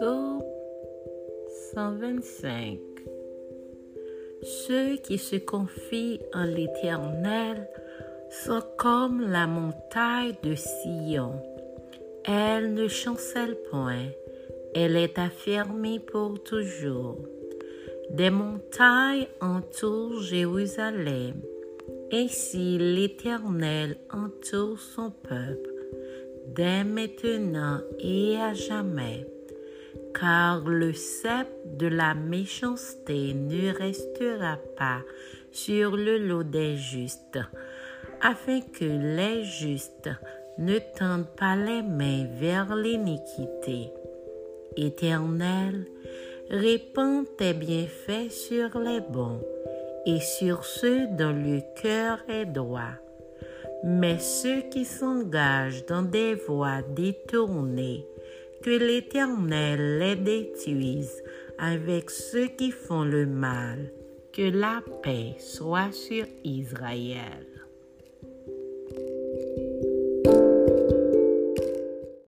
125. Ceux qui se confient en l'Éternel sont comme la montagne de Sion. Elle ne chancelle point, elle est affermie pour toujours. Des montagnes entourent Jérusalem. Ainsi l'Éternel entoure son peuple, dès maintenant et à jamais car le cep de la méchanceté ne restera pas sur le lot des justes, afin que les justes ne tendent pas les mains vers l'iniquité. Éternel, répands tes bienfaits sur les bons et sur ceux dont le cœur est droit. Mais ceux qui s'engagent dans des voies détournées que l'Éternel les détruise avec ceux qui font le mal. Que la paix soit sur Israël.